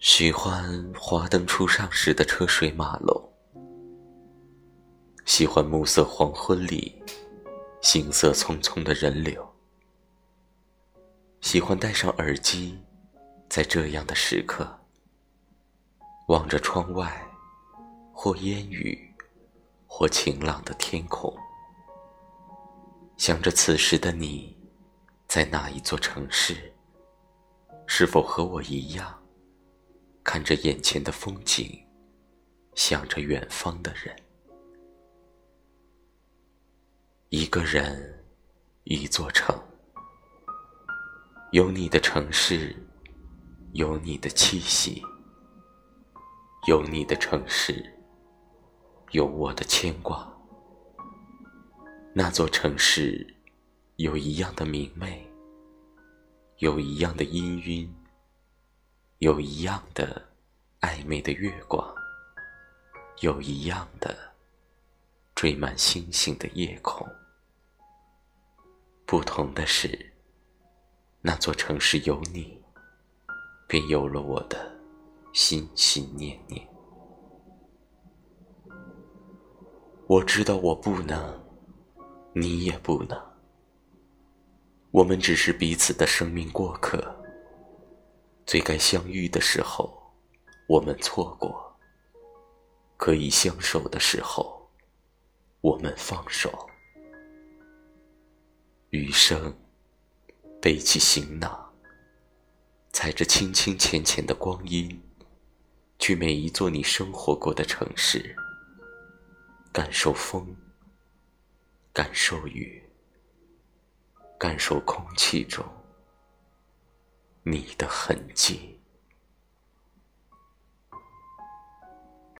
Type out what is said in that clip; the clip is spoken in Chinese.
喜欢华灯初上时的车水马龙，喜欢暮色黄昏里行色匆匆的人流，喜欢戴上耳机，在这样的时刻，望着窗外，或烟雨，或晴朗的天空，想着此时的你，在哪一座城市，是否和我一样？看着眼前的风景，想着远方的人。一个人，一座城，有你的城市，有你的气息，有你的城市，有我的牵挂。那座城市，有一样的明媚，有一样的氤氲。有一样的暧昧的月光，有一样的缀满星星的夜空。不同的是，那座城市有你，便有了我的心心念念。我知道我不能，你也不能，我们只是彼此的生命过客。最该相遇的时候，我们错过；可以相守的时候，我们放手。余生，背起行囊，踩着清清浅浅的光阴，去每一座你生活过的城市，感受风，感受雨，感受空气中。你的痕迹。